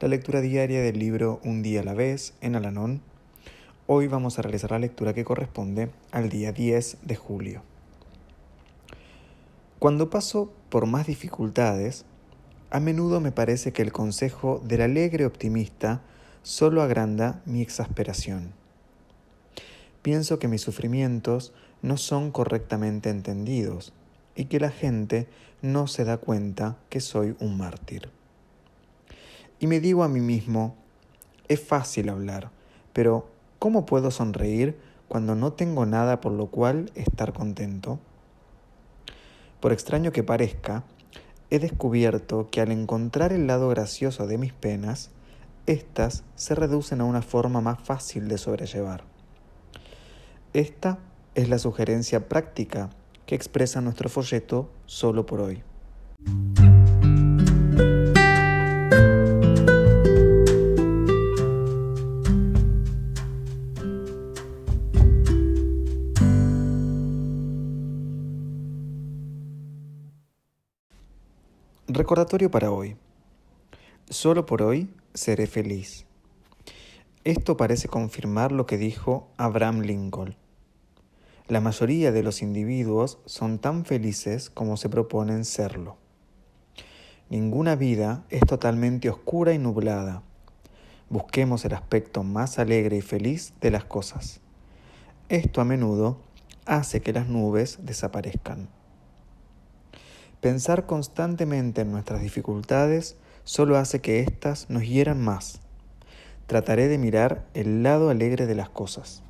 la lectura diaria del libro Un día a la vez en Alanón Hoy vamos a realizar la lectura que corresponde al día 10 de julio. Cuando paso por más dificultades, a menudo me parece que el consejo del alegre optimista solo agranda mi exasperación. Pienso que mis sufrimientos no son correctamente entendidos y que la gente no se da cuenta que soy un mártir. Y me digo a mí mismo, es fácil hablar, pero ¿Cómo puedo sonreír cuando no tengo nada por lo cual estar contento? Por extraño que parezca, he descubierto que al encontrar el lado gracioso de mis penas, éstas se reducen a una forma más fácil de sobrellevar. Esta es la sugerencia práctica que expresa nuestro folleto solo por hoy. Recordatorio para hoy. Solo por hoy seré feliz. Esto parece confirmar lo que dijo Abraham Lincoln. La mayoría de los individuos son tan felices como se proponen serlo. Ninguna vida es totalmente oscura y nublada. Busquemos el aspecto más alegre y feliz de las cosas. Esto a menudo hace que las nubes desaparezcan. Pensar constantemente en nuestras dificultades solo hace que éstas nos hieran más. Trataré de mirar el lado alegre de las cosas.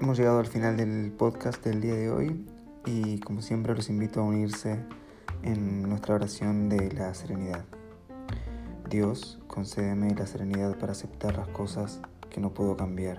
Hemos llegado al final del podcast del día de hoy y como siempre los invito a unirse en nuestra oración de la serenidad. Dios, concédeme la serenidad para aceptar las cosas que no puedo cambiar